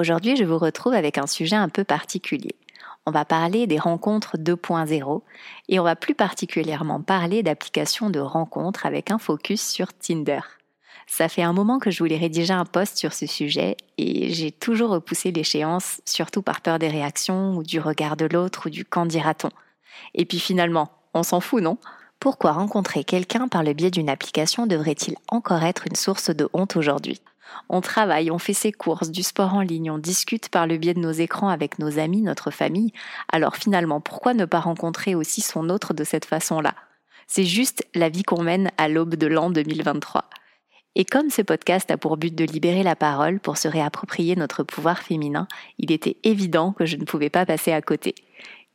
Aujourd'hui, je vous retrouve avec un sujet un peu particulier. On va parler des rencontres 2.0 et on va plus particulièrement parler d'applications de rencontres avec un focus sur Tinder. Ça fait un moment que je voulais rédiger un post sur ce sujet et j'ai toujours repoussé l'échéance, surtout par peur des réactions ou du regard de l'autre ou du quand dira-t-on. Et puis finalement, on s'en fout, non? Pourquoi rencontrer quelqu'un par le biais d'une application devrait-il encore être une source de honte aujourd'hui? On travaille, on fait ses courses, du sport en ligne, on discute par le biais de nos écrans avec nos amis, notre famille. Alors finalement, pourquoi ne pas rencontrer aussi son autre de cette façon-là? C'est juste la vie qu'on mène à l'aube de l'an 2023. Et comme ce podcast a pour but de libérer la parole pour se réapproprier notre pouvoir féminin, il était évident que je ne pouvais pas passer à côté.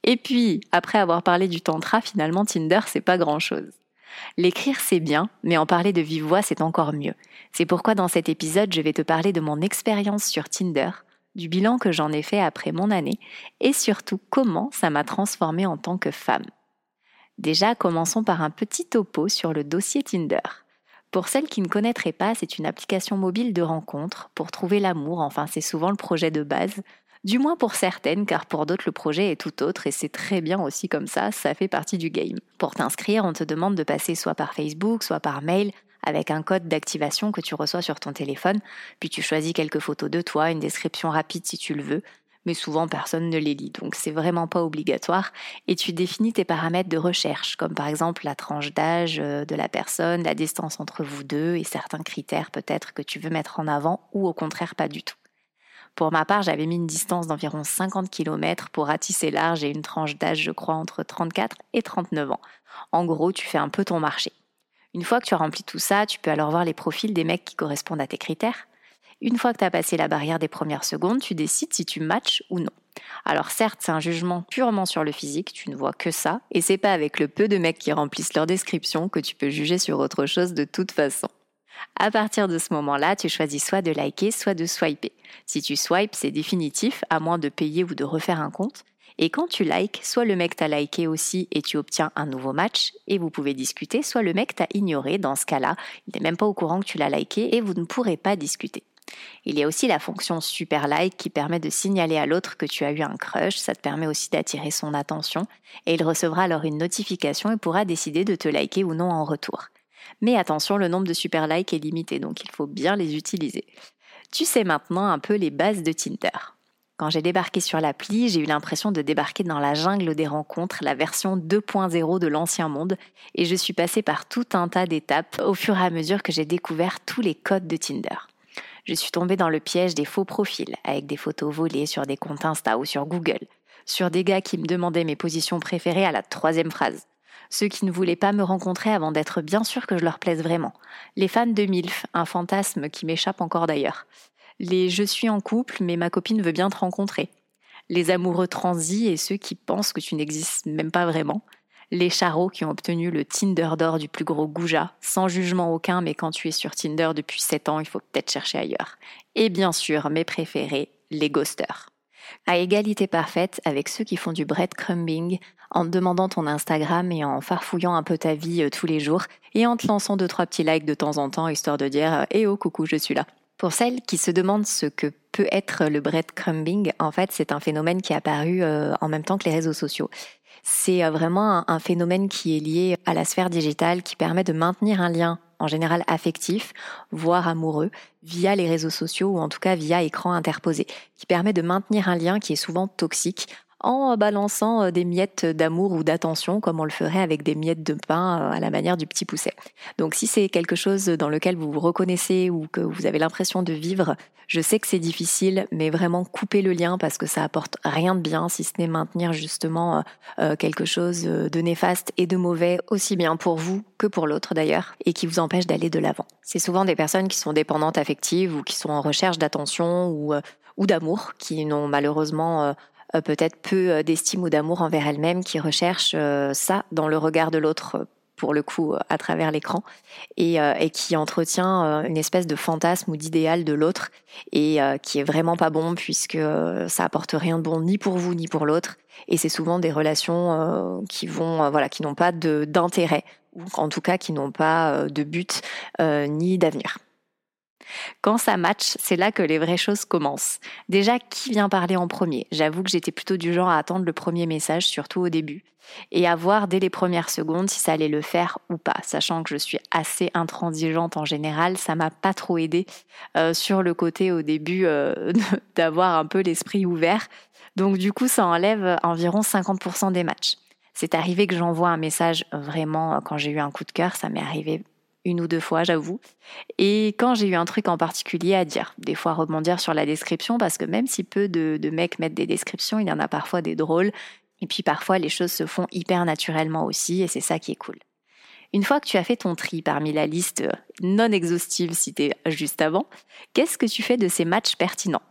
Et puis, après avoir parlé du tantra, finalement Tinder, c'est pas grand-chose. L'écrire c'est bien, mais en parler de vive voix c'est encore mieux. C'est pourquoi dans cet épisode je vais te parler de mon expérience sur Tinder, du bilan que j'en ai fait après mon année, et surtout comment ça m'a transformée en tant que femme. Déjà, commençons par un petit topo sur le dossier Tinder. Pour celles qui ne connaîtraient pas, c'est une application mobile de rencontre pour trouver l'amour, enfin c'est souvent le projet de base, du moins pour certaines, car pour d'autres le projet est tout autre et c'est très bien aussi comme ça, ça fait partie du game. Pour t'inscrire, on te demande de passer soit par Facebook, soit par mail, avec un code d'activation que tu reçois sur ton téléphone, puis tu choisis quelques photos de toi, une description rapide si tu le veux, mais souvent personne ne les lit, donc c'est vraiment pas obligatoire, et tu définis tes paramètres de recherche, comme par exemple la tranche d'âge euh, de la personne, la distance entre vous deux, et certains critères peut-être que tu veux mettre en avant, ou au contraire pas du tout. Pour ma part, j'avais mis une distance d'environ 50 km pour ratisser large et une tranche d'âge, je crois, entre 34 et 39 ans. En gros, tu fais un peu ton marché. Une fois que tu as rempli tout ça, tu peux alors voir les profils des mecs qui correspondent à tes critères. Une fois que tu as passé la barrière des premières secondes, tu décides si tu matches ou non. Alors certes, c'est un jugement purement sur le physique, tu ne vois que ça, et c'est pas avec le peu de mecs qui remplissent leur description que tu peux juger sur autre chose de toute façon. À partir de ce moment-là, tu choisis soit de liker, soit de swiper. Si tu swipes, c'est définitif, à moins de payer ou de refaire un compte. Et quand tu likes, soit le mec t'a liké aussi et tu obtiens un nouveau match et vous pouvez discuter, soit le mec t'a ignoré. Dans ce cas-là, il n'est même pas au courant que tu l'as liké et vous ne pourrez pas discuter. Il y a aussi la fonction super like qui permet de signaler à l'autre que tu as eu un crush, ça te permet aussi d'attirer son attention et il recevra alors une notification et pourra décider de te liker ou non en retour. Mais attention, le nombre de super likes est limité, donc il faut bien les utiliser. Tu sais maintenant un peu les bases de Tinder. Quand j'ai débarqué sur l'appli, j'ai eu l'impression de débarquer dans la jungle des rencontres, la version 2.0 de l'ancien monde, et je suis passée par tout un tas d'étapes au fur et à mesure que j'ai découvert tous les codes de Tinder. Je suis tombée dans le piège des faux profils, avec des photos volées sur des comptes Insta ou sur Google, sur des gars qui me demandaient mes positions préférées à la troisième phrase, ceux qui ne voulaient pas me rencontrer avant d'être bien sûr que je leur plaise vraiment. Les fans de MILF, un fantasme qui m'échappe encore d'ailleurs. Les je suis en couple mais ma copine veut bien te rencontrer. Les amoureux transis et ceux qui pensent que tu n'existes même pas vraiment. Les charros qui ont obtenu le Tinder d'or du plus gros goujat, sans jugement aucun, mais quand tu es sur Tinder depuis 7 ans, il faut peut-être chercher ailleurs. Et bien sûr, mes préférés, les ghosters à égalité parfaite avec ceux qui font du breadcrumbing en te demandant ton Instagram et en farfouillant un peu ta vie euh, tous les jours et en te lançant deux trois petits likes de temps en temps histoire de dire "Eh oh coucou, je suis là." Pour celles qui se demandent ce que peut être le breadcrumbing, en fait, c'est un phénomène qui est apparu euh, en même temps que les réseaux sociaux. C'est euh, vraiment un, phénomène qui est lié à la sphère digitale qui permet de maintenir un lien en général affectif, voire amoureux, via les réseaux sociaux ou en tout cas via écran interposé, qui permet de maintenir un lien qui est souvent toxique en balançant euh, des miettes d'amour ou d'attention comme on le ferait avec des miettes de pain euh, à la manière du petit pousset. Donc si c'est quelque chose dans lequel vous vous reconnaissez ou que vous avez l'impression de vivre, je sais que c'est difficile, mais vraiment couper le lien parce que ça apporte rien de bien si ce n'est maintenir justement euh, quelque chose de néfaste et de mauvais aussi bien pour vous que pour l'autre d'ailleurs et qui vous empêche d'aller de l'avant. C'est souvent des personnes qui sont dépendantes affectives ou qui sont en recherche d'attention ou ou d'amour, qui n'ont malheureusement peut-être peu euh, d'estime ou d'amour envers elle-même, qui recherche euh, ça dans le regard de l'autre pour le coup à travers l'écran et, qui entretient une espèce de fantasme ou d'idéal de l'autre et qui est vraiment pas bon puisque ça apporte rien de bon ni pour vous ni pour l'autre et c'est souvent des relations qui vont voilà qui n'ont pas d'intérêt ou en tout cas qui n'ont pas de but ni d'avenir. Quand ça match, c'est là que les vraies choses commencent. Déjà, qui vient parler en premier? J'avoue que j'étais plutôt du genre à attendre le premier message, surtout au début, et à voir dès les premières secondes si ça allait le faire ou pas. Sachant que je suis assez intransigeante en général, ça m'a pas trop aidé euh, sur le côté au début euh, d'avoir un peu l'esprit ouvert. Donc du coup, ça enlève environ 50% des matchs. C'est arrivé que j'envoie un message vraiment quand j'ai eu un coup de cœur, ça m'est arrivé une ou deux fois, j'avoue. Et quand j'ai eu un truc en particulier à dire, des fois rebondir sur la description, parce que même si peu de, mecs mettent des descriptions, il y en a parfois des drôles. Et puis parfois, les choses se font hyper naturellement aussi, et c'est ça qui est cool. Une fois que tu as fait ton tri parmi la liste non exhaustive citée juste avant, qu'est-ce que tu fais de ces matchs pertinents?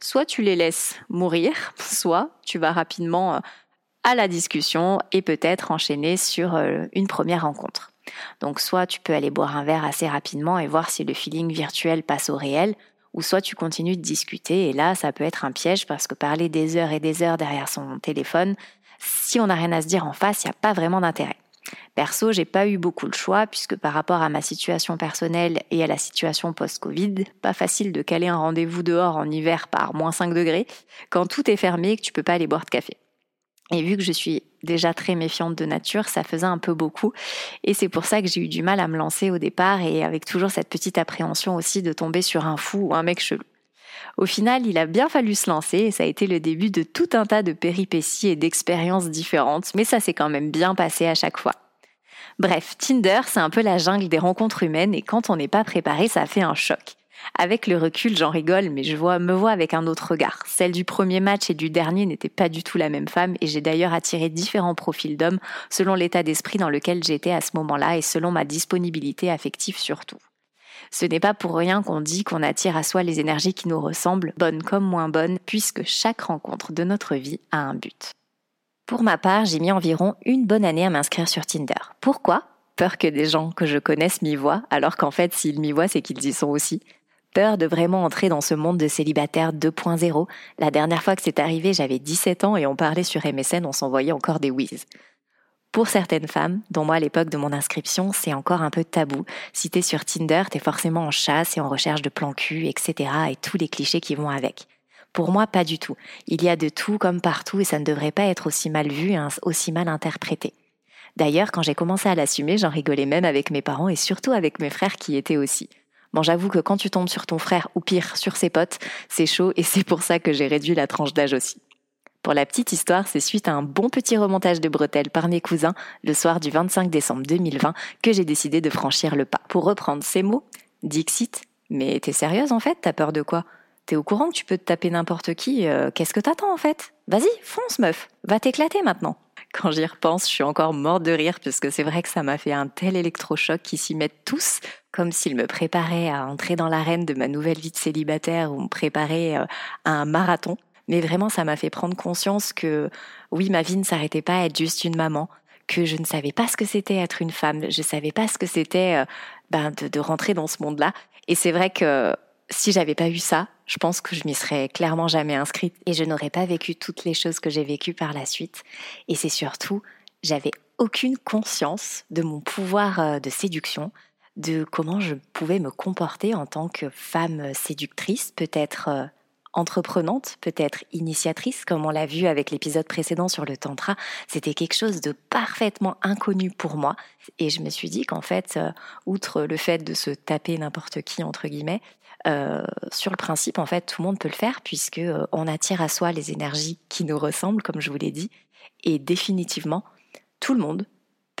Soit tu les laisses mourir, soit tu vas rapidement euh, à la discussion et peut-être enchaîner sur euh, une première rencontre. Donc soit tu peux aller boire un verre assez rapidement et voir si le feeling virtuel passe au réel, ou soit tu continues de discuter et là ça peut être un piège parce que parler des heures et des heures derrière son téléphone, si on n'a rien à se dire en face, il n'y a pas vraiment d'intérêt. Perso, j'ai pas eu beaucoup de choix puisque par rapport à ma situation personnelle et à la situation post-Covid, pas facile de caler un rendez-vous dehors en hiver par moins 5 degrés quand tout est fermé et que tu peux pas aller boire de café. Et vu que je suis déjà très méfiante de nature, ça faisait un peu beaucoup. Et c'est pour ça que j'ai eu du mal à me lancer au départ et avec toujours cette petite appréhension aussi de tomber sur un fou ou un mec chelou. Au final, il a bien fallu se lancer et ça a été le début de tout un tas de péripéties et d'expériences différentes, mais ça s'est quand même bien passé à chaque fois. Bref, Tinder, c'est un peu la jungle des rencontres humaines et quand on n'est pas préparé, ça fait un choc. Avec le recul, j'en rigole, mais je vois, me vois avec un autre regard. Celle du premier match et du dernier n'était pas du tout la même femme, et j'ai d'ailleurs attiré différents profils d'hommes selon l'état d'esprit dans lequel j'étais à ce moment-là et selon ma disponibilité affective surtout. Ce n'est pas pour rien qu'on dit qu'on attire à soi les énergies qui nous ressemblent, bonnes comme moins bonnes, puisque chaque rencontre de notre vie a un but. Pour ma part, j'ai mis environ une bonne année à m'inscrire sur Tinder. Pourquoi? Peur que des gens que je connaisse m'y voient, alors qu'en fait, s'ils m'y voient, c'est qu'ils y sont aussi. De vraiment entrer dans ce monde de célibataire 2.0. La dernière fois que c'est arrivé, j'avais 17 ans et on parlait sur MSN, on s'envoyait encore des whiz. Pour certaines femmes, dont moi à l'époque de mon inscription, c'est encore un peu tabou. Si sur Tinder, t'es forcément en chasse et en recherche de plan cul, etc. et tous les clichés qui vont avec. Pour moi, pas du tout. Il y a de tout comme partout et ça ne devrait pas être aussi mal vu et aussi mal interprété. D'ailleurs, quand j'ai commencé à l'assumer, j'en rigolais même avec mes parents et surtout avec mes frères qui étaient aussi. Bon, j'avoue que quand tu tombes sur ton frère, ou pire, sur ses potes, c'est chaud et c'est pour ça que j'ai réduit la tranche d'âge aussi. Pour la petite histoire, c'est suite à un bon petit remontage de bretelles par mes cousins le soir du 25 décembre 2020 que j'ai décidé de franchir le pas. Pour reprendre ces mots, Dixit, mais t'es sérieuse en fait? T'as peur de quoi? T'es au courant que tu peux te taper n'importe qui euh, Qu'est-ce que t'attends en fait? Vas-y, fonce meuf, va t'éclater maintenant. Quand j'y repense, je suis encore morte de rire puisque c'est vrai que ça m'a fait un tel électrochoc qu'ils s'y mettent tous comme s'ils me préparaient à entrer dans l'arène de ma nouvelle vie de célibataire ou me préparaient euh, à un marathon. Mais vraiment, ça m'a fait prendre conscience que oui, ma vie ne s'arrêtait pas à être juste une maman, que je ne savais pas ce que c'était être une femme, je savais pas ce que c'était euh, ben, de, de rentrer dans ce monde-là. Et c'est vrai que si j'avais pas eu ça, je pense que je m'y serais clairement jamais inscrite et je n'aurais pas vécu toutes les choses que j'ai vécues par la suite. Et c'est surtout, j'avais aucune conscience de mon pouvoir euh, de séduction, de comment je pouvais me comporter en tant que femme séductrice, peut-être euh, entreprenante, peut-être initiatrice, comme on l'a vu avec l'épisode précédent sur le tantra. C'était quelque chose de parfaitement inconnu pour moi. Et je me suis dit qu'en fait, euh, outre le fait de se taper n'importe qui, entre guillemets, euh, sur le principe, en fait, tout le monde peut le faire puisque on attire à soi les énergies qui nous ressemblent, comme je vous l'ai dit, et définitivement, tout le monde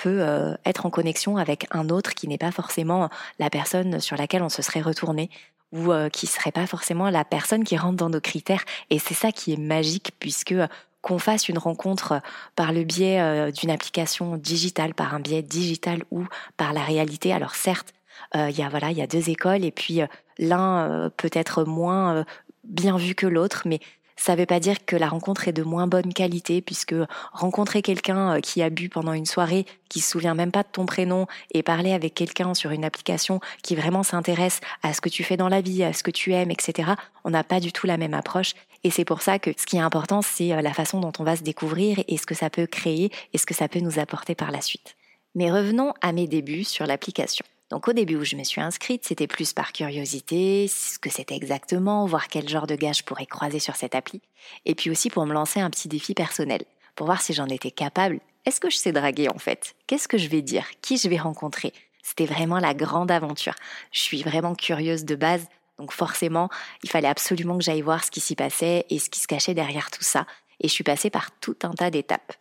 peut euh, être en connexion avec un autre qui n'est pas forcément la personne sur laquelle on se serait retourné ou qui serait pas forcément la personne qui rentre dans nos critères. Et c'est ça qui est magique puisque qu'on fasse une rencontre par le biais d'une application digitale, par un biais digital ou par la réalité. Alors certes, il y a voilà, il y a deux écoles et puis l'un euh, peut être moins euh, bien vu que l'autre, mais ça ne veut pas dire que la rencontre est de moins bonne qualité, puisque rencontrer quelqu'un euh, qui a bu pendant une soirée, qui se souvient même pas de ton prénom, et parler avec quelqu'un sur une application qui vraiment s'intéresse à ce que tu fais dans la vie, à ce que tu aimes, etc., on n'a pas du tout la même approche. Et c'est pour ça que ce qui est important, c'est la façon dont on va se découvrir et ce que ça peut créer et ce que ça peut nous apporter par la suite. Mais revenons à mes débuts sur l'application. Donc au début où je me suis inscrite, c'était plus par curiosité, ce que c'était exactement, voir quel genre de gars je pourrais croiser sur cette appli, et puis aussi pour me lancer un petit défi personnel, pour voir si j'en étais capable. Est-ce que je sais draguer en fait? Qu'est-ce que je vais dire? Qui je vais rencontrer? C'était vraiment la grande aventure. Je suis vraiment curieuse de base, donc forcément, il fallait absolument que j'aille voir ce qui s'y passait et ce qui se cachait derrière tout ça, et je suis passée par tout un tas d'étapes.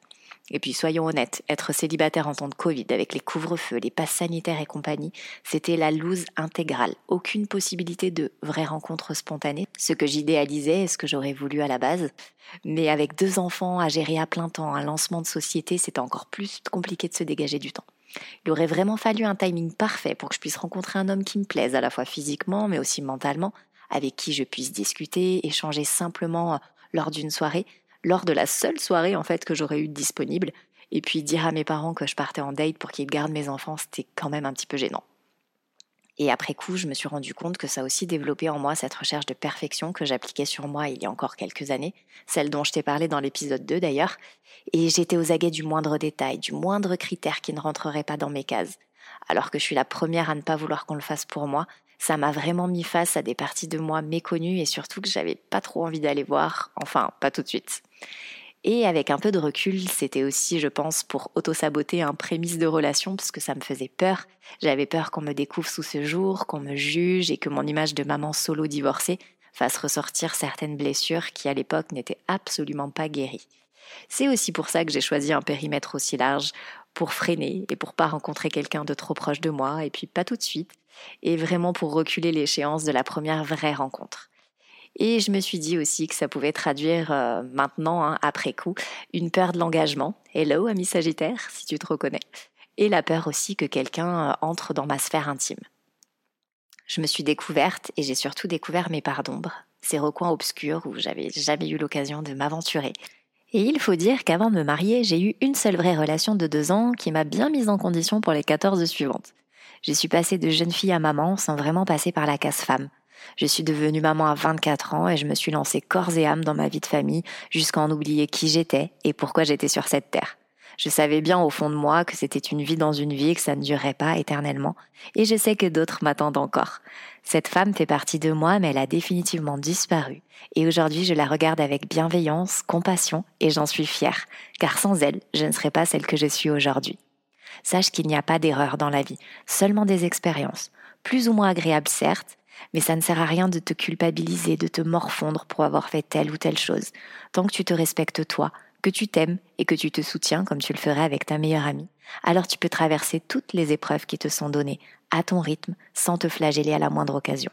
Et puis soyons honnêtes, être célibataire en temps de Covid avec les couvre-feux, les passes sanitaires et compagnie, c'était la loose intégrale. Aucune possibilité de vraie rencontre spontanée, ce que j'idéalisais et ce que j'aurais voulu à la base. Mais avec deux enfants à gérer à plein temps, un lancement de société, c'était encore plus compliqué de se dégager du temps. Il aurait vraiment fallu un timing parfait pour que je puisse rencontrer un homme qui me plaise, à la fois physiquement mais aussi mentalement, avec qui je puisse discuter, échanger simplement lors d'une soirée, lors de la seule soirée en fait que j'aurais eu disponible. Et puis dire à mes parents que je partais en date pour qu'ils gardent mes enfants, c'était quand même un petit peu gênant. Et après coup, je me suis rendu compte que ça a aussi développé en moi cette recherche de perfection que j'appliquais sur moi il y a encore quelques années, celle dont je t'ai parlé dans l'épisode 2 d'ailleurs, et j'étais aux aguets du moindre détail, du moindre critère qui ne rentrerait pas dans mes cases. Alors que je suis la première à ne pas vouloir qu'on le fasse pour moi, ça m'a vraiment mis face à des parties de moi méconnues et surtout que j'avais pas trop envie d'aller voir, enfin pas tout de suite. Et avec un peu de recul, c'était aussi, je pense, pour auto-saboter un prémisse de relation, parce que ça me faisait peur. J'avais peur qu'on me découvre sous ce jour, qu'on me juge et que mon image de maman solo divorcée fasse ressortir certaines blessures qui à l'époque n'étaient absolument pas guéries. C'est aussi pour ça que j'ai choisi un périmètre aussi large, pour freiner et pour pas rencontrer quelqu'un de trop proche de moi, et puis pas tout de suite, et vraiment pour reculer l'échéance de la première vraie rencontre. Et je me suis dit aussi que ça pouvait traduire euh, maintenant, hein, après coup, une peur de l'engagement. Hello, ami Sagittaire, si tu te reconnais. Et la peur aussi que quelqu'un euh, entre dans ma sphère intime. Je me suis découverte et j'ai surtout découvert mes parts d'ombre, ces recoins obscurs où j'avais jamais eu l'occasion de m'aventurer. Et il faut dire qu'avant de me marier, j'ai eu une seule vraie relation de deux ans qui m'a bien mise en condition pour les 14 suivantes. Je suis passée de jeune fille à maman sans vraiment passer par la case femme. Je suis devenue maman à 24 ans et je me suis lancée corps et âme dans ma vie de famille jusqu'à en oublier qui j'étais et pourquoi j'étais sur cette terre. Je savais bien au fond de moi que c'était une vie dans une vie et que ça ne durerait pas éternellement. Et je sais que d'autres m'attendent encore. Cette femme fait partie de moi, mais elle a définitivement disparu. Et aujourd'hui, je la regarde avec bienveillance, compassion, et j'en suis fière. Car sans elle, je ne serais pas celle que je suis aujourd'hui. Sache qu'il n'y a pas d'erreur dans la vie, seulement des expériences. Plus ou moins agréables certes, mais ça ne sert à rien de te culpabiliser, de te morfondre pour avoir fait telle ou telle chose. Tant que tu te respectes toi, que tu t'aimes et que tu te soutiens comme tu le ferais avec ta meilleure amie, alors tu peux traverser toutes les épreuves qui te sont données, à ton rythme, sans te flageller à la moindre occasion.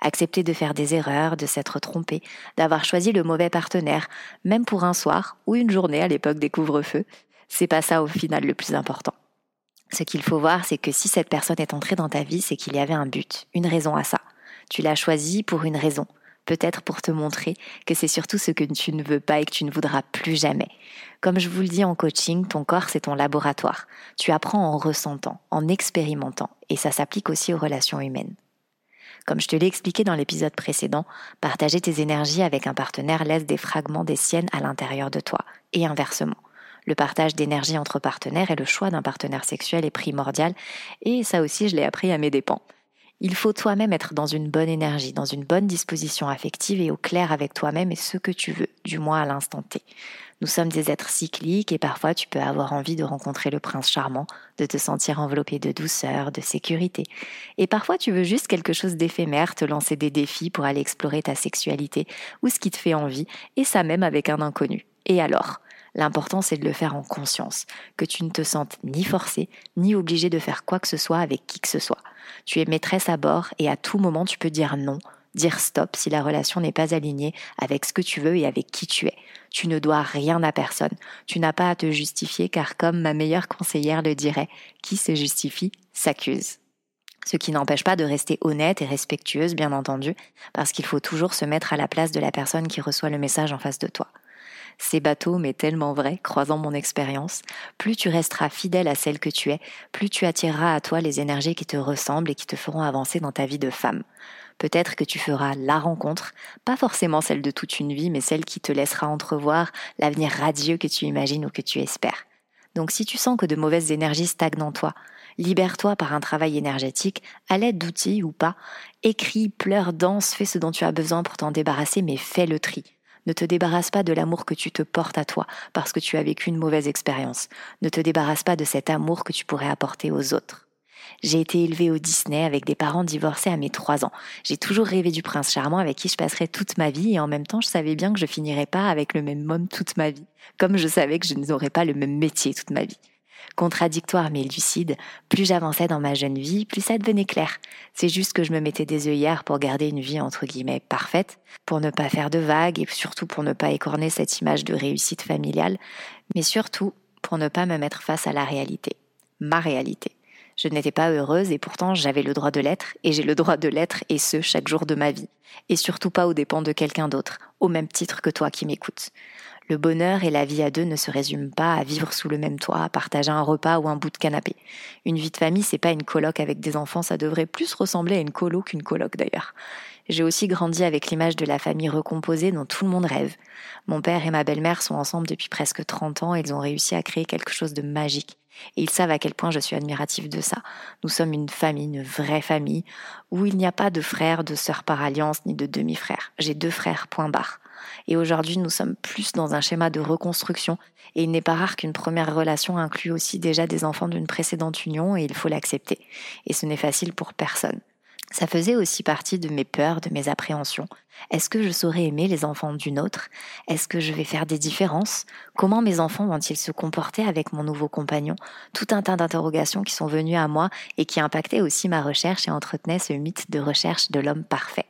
Accepter de faire des erreurs, de s'être trompé, d'avoir choisi le mauvais partenaire, même pour un soir ou une journée à l'époque des couvre-feux, c'est pas ça au final le plus important. Ce qu'il faut voir, c'est que si cette personne est entrée dans ta vie, c'est qu'il y avait un but, une raison à ça. Tu l'as choisi pour une raison, peut-être pour te montrer que c'est surtout ce que tu ne veux pas et que tu ne voudras plus jamais. Comme je vous le dis en coaching, ton corps c'est ton laboratoire. Tu apprends en ressentant, en expérimentant, et ça s'applique aussi aux relations humaines. Comme je te l'ai expliqué dans l'épisode précédent, partager tes énergies avec un partenaire laisse des fragments des siennes à l'intérieur de toi, et inversement. Le partage d'énergie entre partenaires et le choix d'un partenaire sexuel est primordial et ça aussi je l'ai appris à mes dépens. Il faut toi-même être dans une bonne énergie, dans une bonne disposition affective et au clair avec toi-même et ce que tu veux, du moins à l'instant T. Nous sommes des êtres cycliques et parfois tu peux avoir envie de rencontrer le prince charmant, de te sentir enveloppé de douceur, de sécurité. Et parfois tu veux juste quelque chose d'éphémère, te lancer des défis pour aller explorer ta sexualité ou ce qui te fait envie, et ça même avec un inconnu. Et alors? L'important, c'est de le faire en conscience, que tu ne te sentes ni forcé, ni obligé de faire quoi que ce soit avec qui que ce soit. Tu es maîtresse à bord et à tout moment tu peux dire non, dire stop si la relation n'est pas alignée avec ce que tu veux et avec qui tu es. Tu ne dois rien à personne. Tu n'as pas à te justifier car comme ma meilleure conseillère le dirait, qui se justifie s'accuse. Ce qui n'empêche pas de rester honnête et respectueuse, bien entendu, parce qu'il faut toujours se mettre à la place de la personne qui reçoit le message en face de toi. C'est bateau, mais tellement vrai, croisant mon expérience. Plus tu resteras fidèle à celle que tu es, plus tu attireras à toi les énergies qui te ressemblent et qui te feront avancer dans ta vie de femme. Peut-être que tu feras la rencontre, pas forcément celle de toute une vie, mais celle qui te laissera entrevoir l'avenir radieux que tu imagines ou que tu espères. Donc si tu sens que de mauvaises énergies stagnent en toi, libère-toi par un travail énergétique, à l'aide d'outils ou pas, écris, pleure, danse, fais ce dont tu as besoin pour t'en débarrasser, mais fais le tri. Ne te débarrasse pas de l'amour que tu te portes à toi parce que tu as vécu une mauvaise expérience. Ne te débarrasse pas de cet amour que tu pourrais apporter aux autres. J'ai été élevée au Disney avec des parents divorcés à mes trois ans. J'ai toujours rêvé du prince charmant avec qui je passerais toute ma vie et en même temps je savais bien que je finirais pas avec le même homme toute ma vie. Comme je savais que je n'aurais pas le même métier toute ma vie. Contradictoire mais lucide, plus j'avançais dans ma jeune vie, plus ça devenait clair. C'est juste que je me mettais des œillères pour garder une vie entre guillemets parfaite, pour ne pas faire de vagues et surtout pour ne pas écorner cette image de réussite familiale, mais surtout pour ne pas me mettre face à la réalité, ma réalité. Je n'étais pas heureuse et pourtant j'avais le droit de l'être et j'ai le droit de l'être et ce chaque jour de ma vie. Et surtout pas aux dépens de quelqu'un d'autre, au même titre que toi qui m'écoutes. Le bonheur et la vie à deux ne se résument pas à vivre sous le même toit, à partager un repas ou un bout de canapé. Une vie de famille, c'est pas une coloc avec des enfants, ça devrait plus ressembler à une colo qu'une coloc d'ailleurs. J'ai aussi grandi avec l'image de la famille recomposée dont tout le monde rêve. Mon père et ma belle-mère sont ensemble depuis presque 30 ans et ils ont réussi à créer quelque chose de magique. Et ils savent à quel point je suis admirative de ça. Nous sommes une famille, une vraie famille, où il n'y a pas de frères, de sœurs par alliance, ni de demi-frères. J'ai deux frères, point barre. Et aujourd'hui, nous sommes plus dans un schéma de reconstruction. Et il n'est pas rare qu'une première relation inclue aussi déjà des enfants d'une précédente union, et il faut l'accepter. Et ce n'est facile pour personne. Ça faisait aussi partie de mes peurs, de mes appréhensions. Est-ce que je saurais aimer les enfants d'une autre? Est-ce que je vais faire des différences? Comment mes enfants vont-ils se comporter avec mon nouveau compagnon? Tout un tas d'interrogations qui sont venues à moi et qui impactaient aussi ma recherche et entretenaient ce mythe de recherche de l'homme parfait.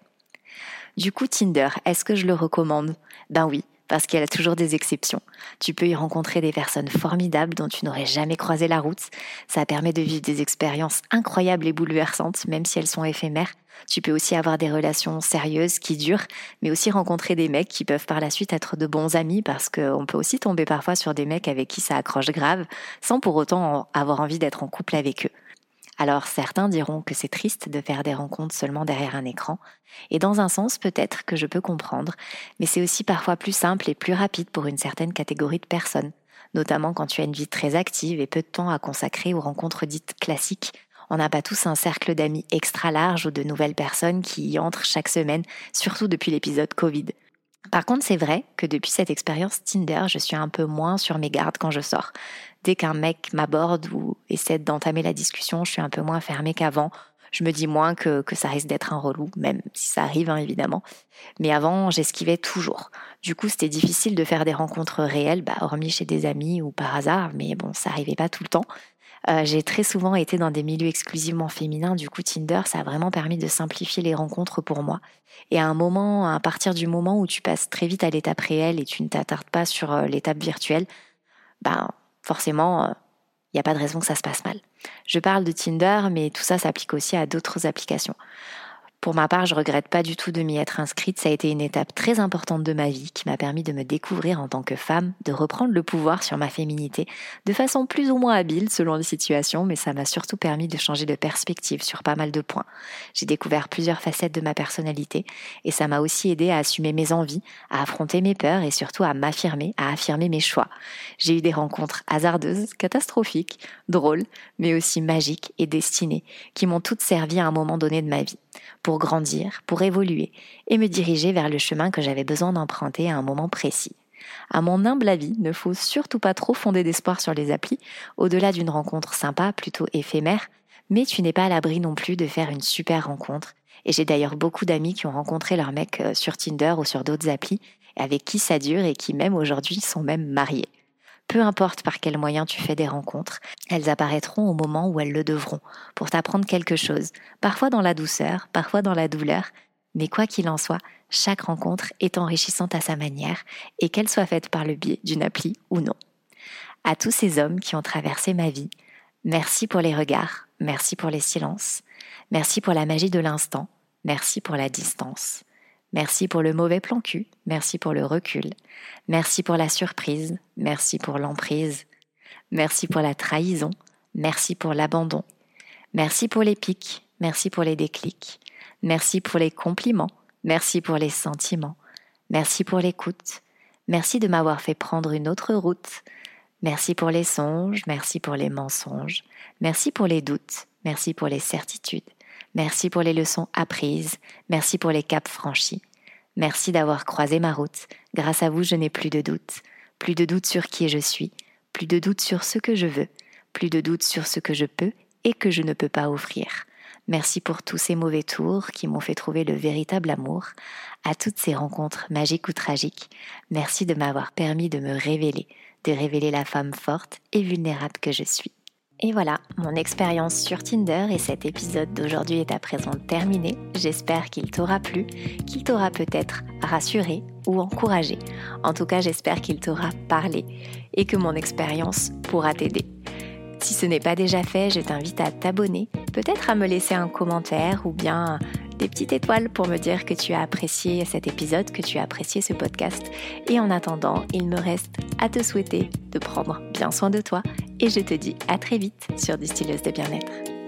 Du coup, Tinder, est-ce que je le recommande? Ben oui, parce qu'il y a toujours des exceptions. Tu peux y rencontrer des personnes formidables dont tu n'aurais jamais croisé la route. Ça permet de vivre des expériences incroyables et bouleversantes, même si elles sont éphémères. Tu peux aussi avoir des relations sérieuses qui durent, mais aussi rencontrer des mecs qui peuvent par la suite être de bons amis parce qu'on peut aussi tomber parfois sur des mecs avec qui ça accroche grave, sans pour autant avoir envie d'être en couple avec eux. Alors certains diront que c'est triste de faire des rencontres seulement derrière un écran, et dans un sens peut-être que je peux comprendre, mais c'est aussi parfois plus simple et plus rapide pour une certaine catégorie de personnes, notamment quand tu as une vie très active et peu de temps à consacrer aux rencontres dites classiques. On n'a pas tous un cercle d'amis extra large ou de nouvelles personnes qui y entrent chaque semaine, surtout depuis l'épisode Covid. Par contre, c'est vrai que depuis cette expérience Tinder, je suis un peu moins sur mes gardes quand je sors. Dès qu'un mec m'aborde ou essaie d'entamer la discussion, je suis un peu moins fermée qu'avant. Je me dis moins que, que ça risque d'être un relou, même si ça arrive hein, évidemment. Mais avant, j'esquivais toujours. Du coup, c'était difficile de faire des rencontres réelles, bah, hormis chez des amis ou par hasard, mais bon, ça arrivait pas tout le temps. Euh, j'ai très souvent été dans des milieux exclusivement féminins, du coup Tinder, ça a vraiment permis de simplifier les rencontres pour moi. Et à un moment, à partir du moment où tu passes très vite à l'étape réelle et tu ne t'attardes pas sur euh, l'étape virtuelle, ben forcément, il euh, n'y a pas de raison que ça se passe mal. Je parle de Tinder, mais tout ça s'applique aussi à d'autres applications. Pour ma part, je regrette pas du tout de m'y être inscrite. Ça a été une étape très importante de ma vie qui m'a permis de me découvrir en tant que femme, de reprendre le pouvoir sur ma féminité de façon plus ou moins habile selon les situations, mais ça m'a surtout permis de changer de perspective sur pas mal de points. J'ai découvert plusieurs facettes de ma personnalité et ça m'a aussi aidé à assumer mes envies, à affronter mes peurs et surtout à m'affirmer, à affirmer mes choix. J'ai eu des rencontres hasardeuses, catastrophiques, drôles, mais aussi magiques et destinées qui m'ont toutes servi à un moment donné de ma vie pour grandir, pour évoluer et me diriger vers le chemin que j'avais besoin d'emprunter à un moment précis. À mon humble avis, ne faut surtout pas trop fonder d'espoir sur les applis, au-delà d'une rencontre sympa, plutôt éphémère, mais tu n'es pas à l'abri non plus de faire une super rencontre. Et j'ai d'ailleurs beaucoup d'amis qui ont rencontré leur mec euh, sur Tinder ou sur d'autres applis, avec qui ça dure et qui même aujourd'hui sont même mariés. Peu importe par quel moyen tu fais des rencontres, elles apparaîtront au moment où elles le devront, pour t'apprendre quelque chose, parfois dans la douceur, parfois dans la douleur, mais quoi qu'il en soit, chaque rencontre est enrichissante à sa manière, et qu'elle soit faite par le biais d'une appli ou non. À tous ces hommes qui ont traversé ma vie, merci pour les regards, merci pour les silences, merci pour la magie de l'instant, merci pour la distance. Merci pour le mauvais plan cul, merci pour le recul, merci pour la surprise, merci pour l'emprise, merci pour la trahison, merci pour l'abandon, merci pour les pics, merci pour les déclics, merci pour les compliments, merci pour les sentiments, merci pour l'écoute, merci de m'avoir fait prendre une autre route, merci pour les songes, merci pour les mensonges, merci pour les doutes, merci pour les certitudes, Merci pour les leçons apprises, merci pour les caps franchis. Merci d'avoir croisé ma route. Grâce à vous, je n'ai plus de doute. Plus de doute sur qui je suis, plus de doute sur ce que je veux, plus de doute sur ce que je peux et que je ne peux pas offrir. Merci pour tous ces mauvais tours qui m'ont fait trouver le véritable amour, à toutes ces rencontres magiques ou tragiques. Merci de m'avoir permis de me révéler, de révéler la femme forte et vulnérable que je suis. Et voilà, mon expérience sur Tinder et cet épisode d'aujourd'hui est à présent terminé. J'espère qu'il t'aura plu, qu'il t'aura peut-être rassuré ou encouragé. En tout cas, j'espère qu'il t'aura parlé et que mon expérience pourra t'aider. Si ce n'est pas déjà fait, je t'invite à t'abonner, peut-être à me laisser un commentaire ou bien des petites étoiles pour me dire que tu as apprécié cet épisode, que tu as apprécié ce podcast. Et en attendant, il me reste à te souhaiter de prendre bien soin de toi et je te dis à très vite sur Distilleuse de bien-être.